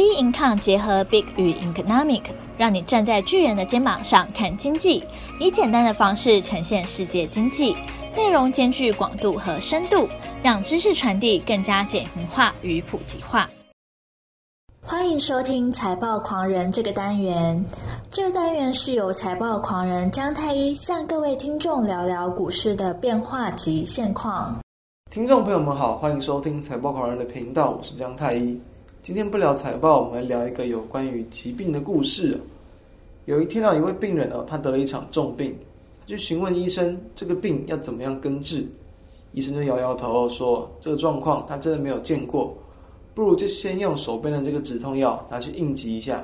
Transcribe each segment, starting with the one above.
B Income 结合 Big 与 Economic，让你站在巨人的肩膀上看经济，以简单的方式呈现世界经济，内容兼具广度和深度，让知识传递更加简明化与普及化。欢迎收听财报狂人这个单元，这个单元是由财报狂人江太一向各位听众聊聊股市的变化及现况。听众朋友们好，欢迎收听财报狂人的频道，我是江太一。今天不聊财报，我们来聊一个有关于疾病的故事。有一天呢，一位病人哦，他得了一场重病，他去询问医生这个病要怎么样根治。医生就摇摇头说：“这个状况他真的没有见过，不如就先用手边的这个止痛药拿去应急一下，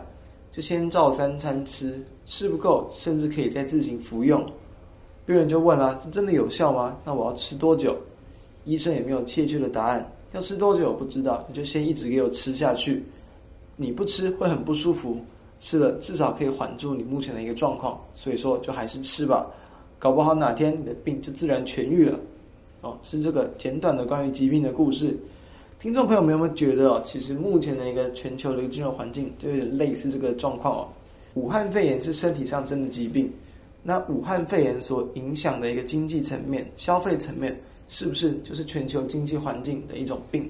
就先照三餐吃，吃不够甚至可以再自行服用。”病人就问了：“这真的有效吗？那我要吃多久？”医生也没有确切的答案。要吃多久我不知道，你就先一直给我吃下去。你不吃会很不舒服，吃了至少可以缓住你目前的一个状况。所以说，就还是吃吧，搞不好哪天你的病就自然痊愈了。哦，是这个简短的关于疾病的故事。听众朋友们有没有觉得哦，其实目前的一个全球的一个金融环境就有点类似这个状况哦。武汉肺炎是身体上真的疾病，那武汉肺炎所影响的一个经济层面、消费层面。是不是就是全球经济环境的一种病？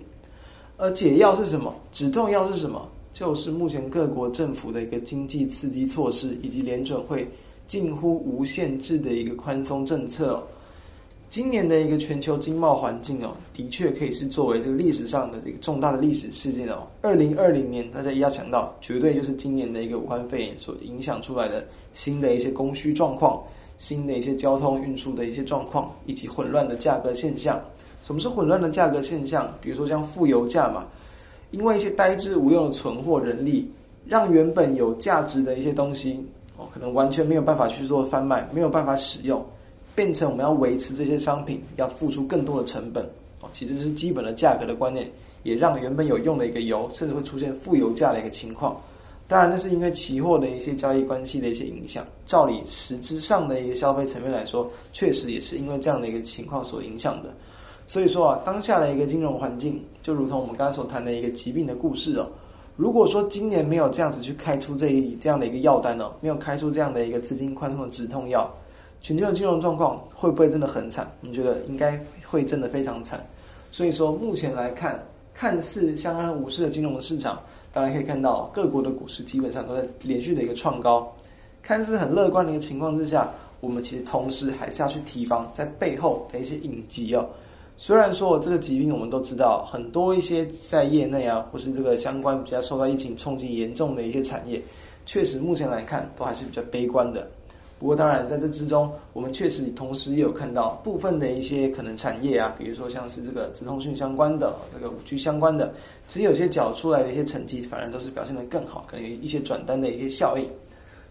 而解药是什么？止痛药是什么？就是目前各国政府的一个经济刺激措施，以及联准会近乎无限制的一个宽松政策哦。今年的一个全球经贸环境哦，的确可以是作为这个历史上的一个重大的历史事件哦。二零二零年，大家一定要想到，绝对就是今年的一个武汉肺炎所影响出来的新的一些供需状况。新的一些交通运输的一些状况，以及混乱的价格现象。什么是混乱的价格现象？比如说像负油价嘛，因为一些呆滞无用的存货人力，让原本有价值的一些东西哦，可能完全没有办法去做贩卖，没有办法使用，变成我们要维持这些商品要付出更多的成本哦。其实这是基本的价格的观念，也让原本有用的一个油，甚至会出现负油价的一个情况。当然，那是因为期货的一些交易关系的一些影响。照理，实质上的一个消费层面来说，确实也是因为这样的一个情况所影响的。所以说啊，当下的一个金融环境，就如同我们刚才所谈的一个疾病的故事哦。如果说今年没有这样子去开出这一这样的一个药单哦，没有开出这样的一个资金宽松的止痛药，全球的金融状况会不会真的很惨？你觉得应该会真的非常惨。所以说，目前来看，看似相安无事的金融市场。当然可以看到，各国的股市基本上都在连续的一个创高，看似很乐观的一个情况之下，我们其实同时还是要去提防在背后的一些隐疾哦。虽然说这个疾病我们都知道，很多一些在业内啊，或是这个相关比较受到疫情冲击严重的一些产业，确实目前来看都还是比较悲观的。不过，当然，在这之中，我们确实同时也有看到部分的一些可能产业啊，比如说像是这个直通讯相关的、这个五 G 相关的，其实有些缴出来的一些成绩，反而都是表现得更好，可能有一些转单的一些效应。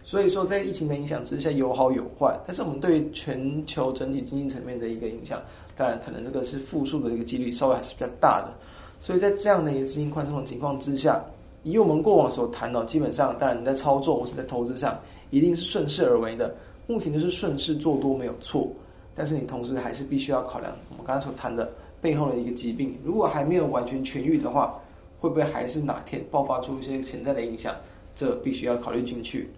所以说，在疫情的影响之下，有好有坏。但是，我们对全球整体经济层面的一个影响，当然可能这个是负数的一个几率稍微还是比较大的。所以在这样的一个资金宽松的情况之下，以我们过往所谈到，基本上，当然你在操作或是在投资上。一定是顺势而为的，目前就是顺势做多没有错，但是你同时还是必须要考量我们刚才所谈的背后的一个疾病，如果还没有完全痊愈的话，会不会还是哪天爆发出一些潜在的影响？这必须要考虑进去。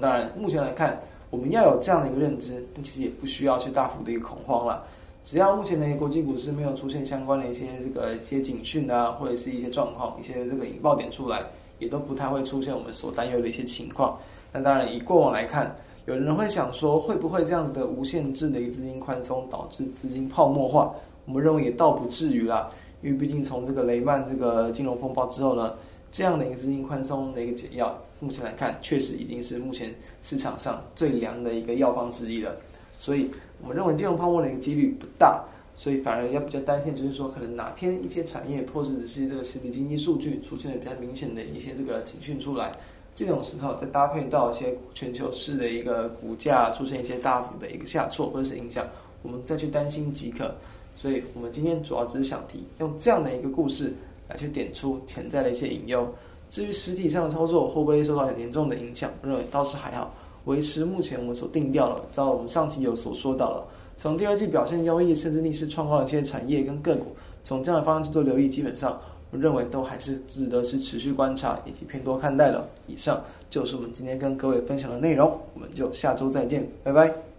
当然，目前来看，我们要有这样的一个认知，但其实也不需要去大幅的一个恐慌了。只要目前的国际股市没有出现相关的一些这个一些警讯啊，或者是一些状况、一些这个引爆点出来，也都不太会出现我们所担忧的一些情况。那当然，以过往来看，有人会想说，会不会这样子的无限制的一个资金宽松导致资金泡沫化？我们认为也倒不至于啦，因为毕竟从这个雷曼这个金融风暴之后呢，这样的一个资金宽松的一个解药，目前来看确实已经是目前市场上最良的一个药方之一了。所以我们认为金融泡沫的一个几率不大，所以反而要比较担心，就是说可能哪天一些产业或者是这个实体经济数据出现了比较明显的一些这个警讯出来。这种时候再搭配到一些全球市的一个股价出现一些大幅的一个下挫或者是影响，我们再去担心即可。所以我们今天主要只是想提用这样的一个故事来去点出潜在的一些隐忧。至于实体上的操作会不会受到很严重的影响，我认为倒是还好，维持目前我们所定调了。照我们上期有所说到了，从第二季表现优异甚至逆势创高的这些产业跟个股，从这样的方向去做留意，基本上。我认为都还是值得是持续观察以及偏多看待了。以上就是我们今天跟各位分享的内容，我们就下周再见，拜拜。